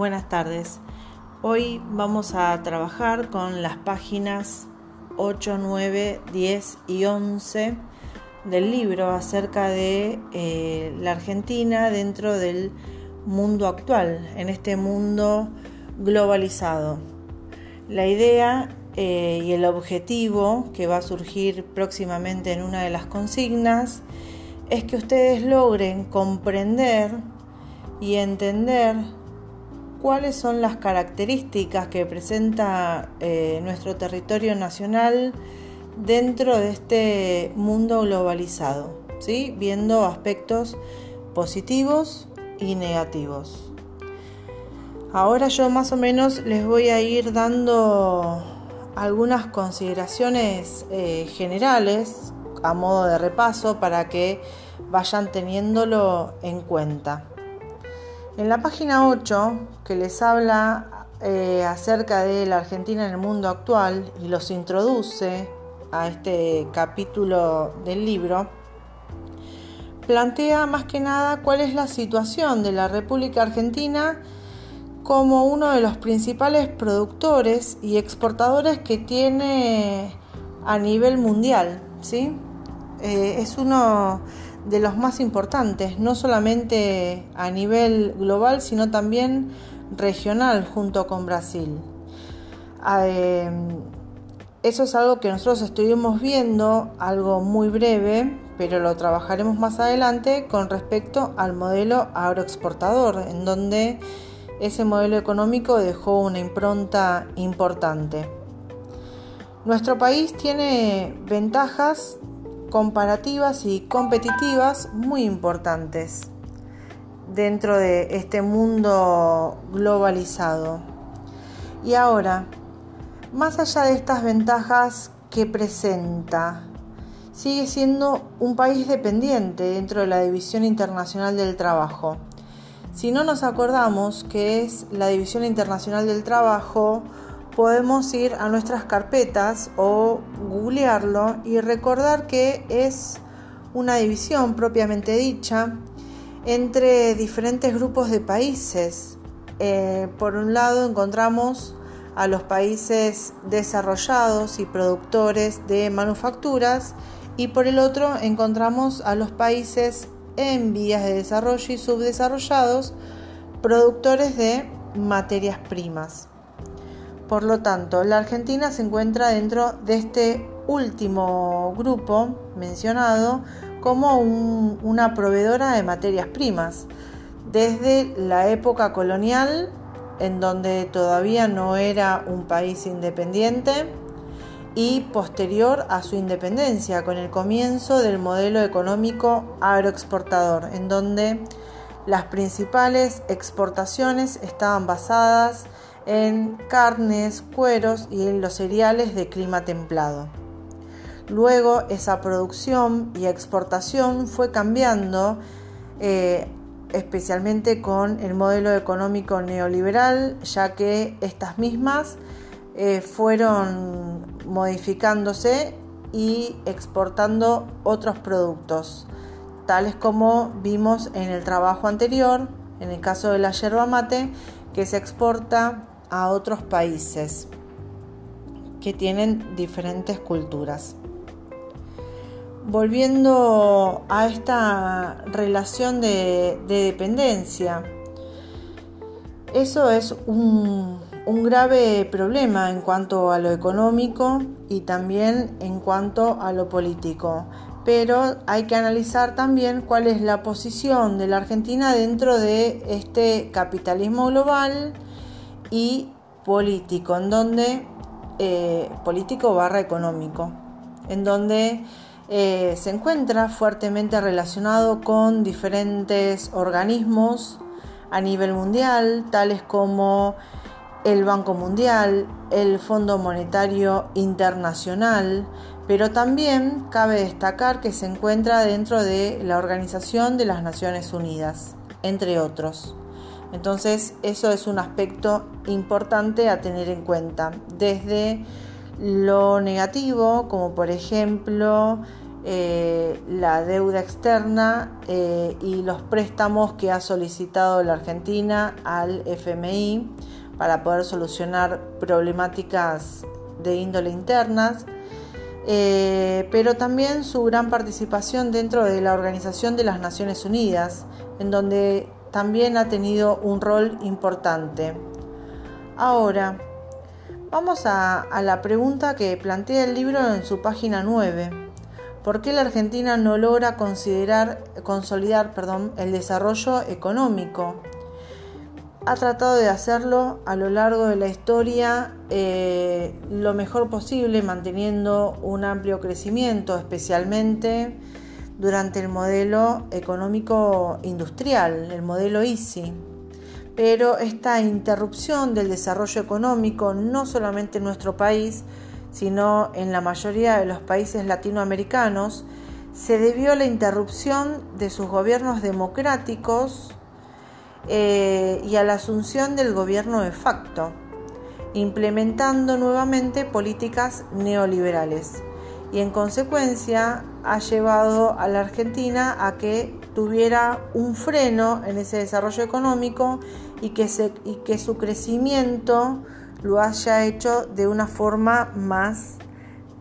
Buenas tardes. Hoy vamos a trabajar con las páginas 8, 9, 10 y 11 del libro acerca de eh, la Argentina dentro del mundo actual, en este mundo globalizado. La idea eh, y el objetivo que va a surgir próximamente en una de las consignas es que ustedes logren comprender y entender cuáles son las características que presenta eh, nuestro territorio nacional dentro de este mundo globalizado, ¿sí? viendo aspectos positivos y negativos. Ahora yo más o menos les voy a ir dando algunas consideraciones eh, generales a modo de repaso para que vayan teniéndolo en cuenta. En la página 8, que les habla eh, acerca de la Argentina en el mundo actual y los introduce a este capítulo del libro, plantea más que nada cuál es la situación de la República Argentina como uno de los principales productores y exportadores que tiene a nivel mundial. ¿sí? Eh, es uno de los más importantes, no solamente a nivel global, sino también regional junto con Brasil. Ah, em, eso es algo que nosotros estuvimos viendo, algo muy breve, pero lo trabajaremos más adelante con respecto al modelo agroexportador, en donde ese modelo económico dejó una impronta importante. Nuestro país tiene ventajas comparativas y competitivas muy importantes dentro de este mundo globalizado. Y ahora, más allá de estas ventajas que presenta, sigue siendo un país dependiente dentro de la División Internacional del Trabajo. Si no nos acordamos que es la División Internacional del Trabajo, podemos ir a nuestras carpetas o googlearlo y recordar que es una división propiamente dicha entre diferentes grupos de países. Eh, por un lado encontramos a los países desarrollados y productores de manufacturas y por el otro encontramos a los países en vías de desarrollo y subdesarrollados productores de materias primas. Por lo tanto, la Argentina se encuentra dentro de este último grupo mencionado como una proveedora de materias primas. Desde la época colonial, en donde todavía no era un país independiente, y posterior a su independencia, con el comienzo del modelo económico agroexportador, en donde las principales exportaciones estaban basadas en carnes, cueros y en los cereales de clima templado. Luego esa producción y exportación fue cambiando, eh, especialmente con el modelo económico neoliberal, ya que estas mismas eh, fueron modificándose y exportando otros productos, tales como vimos en el trabajo anterior, en el caso de la yerba mate, que se exporta a otros países que tienen diferentes culturas. Volviendo a esta relación de, dependencia, eso es un, grave problema en cuanto a lo económico y también en cuanto a lo político. Pero hay que analizar también cuál es la posición de la Argentina dentro de este capitalismo global y político, en donde eh, político barra económico, en donde eh, se encuentra fuertemente relacionado con diferentes organismos a nivel mundial, tales como el Banco Mundial, el Fondo Monetario Internacional, pero también cabe destacar que se encuentra dentro de la Organización de las Naciones Unidas, entre otros. Entonces eso es un aspecto importante a tener en cuenta. Desde lo negativo, como por ejemplo eh, la deuda externa eh, y los préstamos que ha solicitado la Argentina al FMI para poder solucionar problemáticas de índole internas, eh, pero también su gran participación dentro de la Organización de las Naciones Unidas, en donde también ha tenido un rol importante. Ahora, vamos a, la pregunta que plantea el libro en su página 9 ¿Por qué la Argentina no logra considerar, consolidar el desarrollo económico? Ha tratado de hacerlo a lo largo de la historia eh, lo mejor posible, manteniendo un amplio crecimiento, especialmente durante el modelo económico industrial, el modelo ISI. Pero esta interrupción del desarrollo económico, no solamente en nuestro país, sino en la mayoría de los países latinoamericanos, se debió a la interrupción de sus gobiernos democráticos eh, y a la asunción del gobierno de facto, implementando nuevamente políticas neoliberales y en consecuencia ha llevado a la Argentina a que tuviera un freno en ese desarrollo económico y que, y que su crecimiento lo haya hecho de una forma más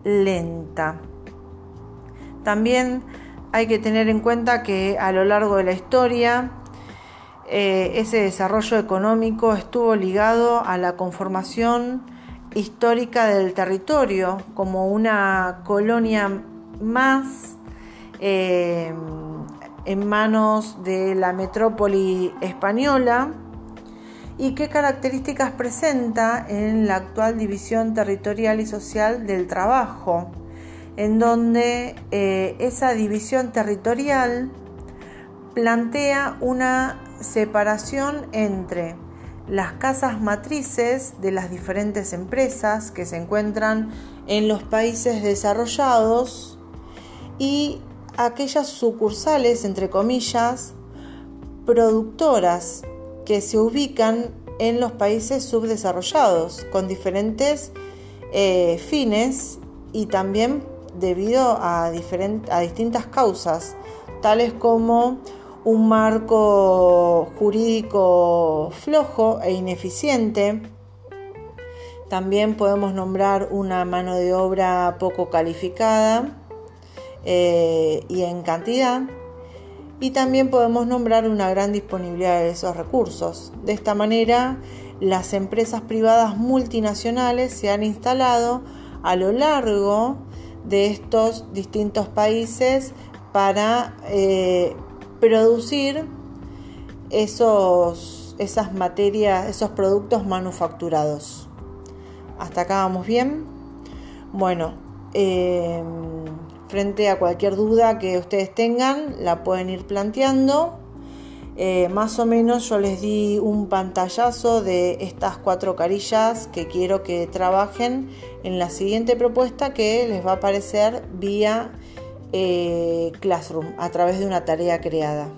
lenta. También hay que tener en cuenta que a lo largo de la historia eh, ese desarrollo económico estuvo ligado a la conformación histórica del territorio como una colonia más eh, en manos de la metrópoli española y qué características presenta en la actual división territorial y social del trabajo, en donde eh, esa división territorial plantea una separación entre las casas matrices de las diferentes empresas que se encuentran en los países desarrollados y aquellas sucursales, entre comillas, productoras que se ubican en los países subdesarrollados con diferentes eh, fines y también debido a, a distintas causas, tales como un marco jurídico flojo e ineficiente. También podemos nombrar una mano de obra poco calificada eh, y en cantidad y también podemos nombrar una gran disponibilidad de esos recursos. De esta manera, las empresas privadas multinacionales se han instalado a lo largo de estos distintos países para eh, producir esos, esas materias, esos productos manufacturados. Hasta acá vamos bien. Bueno, eh, frente a cualquier duda que ustedes tengan, la pueden ir planteando. Eh, más o menos yo les di un pantallazo de estas cuatro carillas que quiero que trabajen en la siguiente propuesta que les va a aparecer vía eh, Classroom a través de una tarea creada.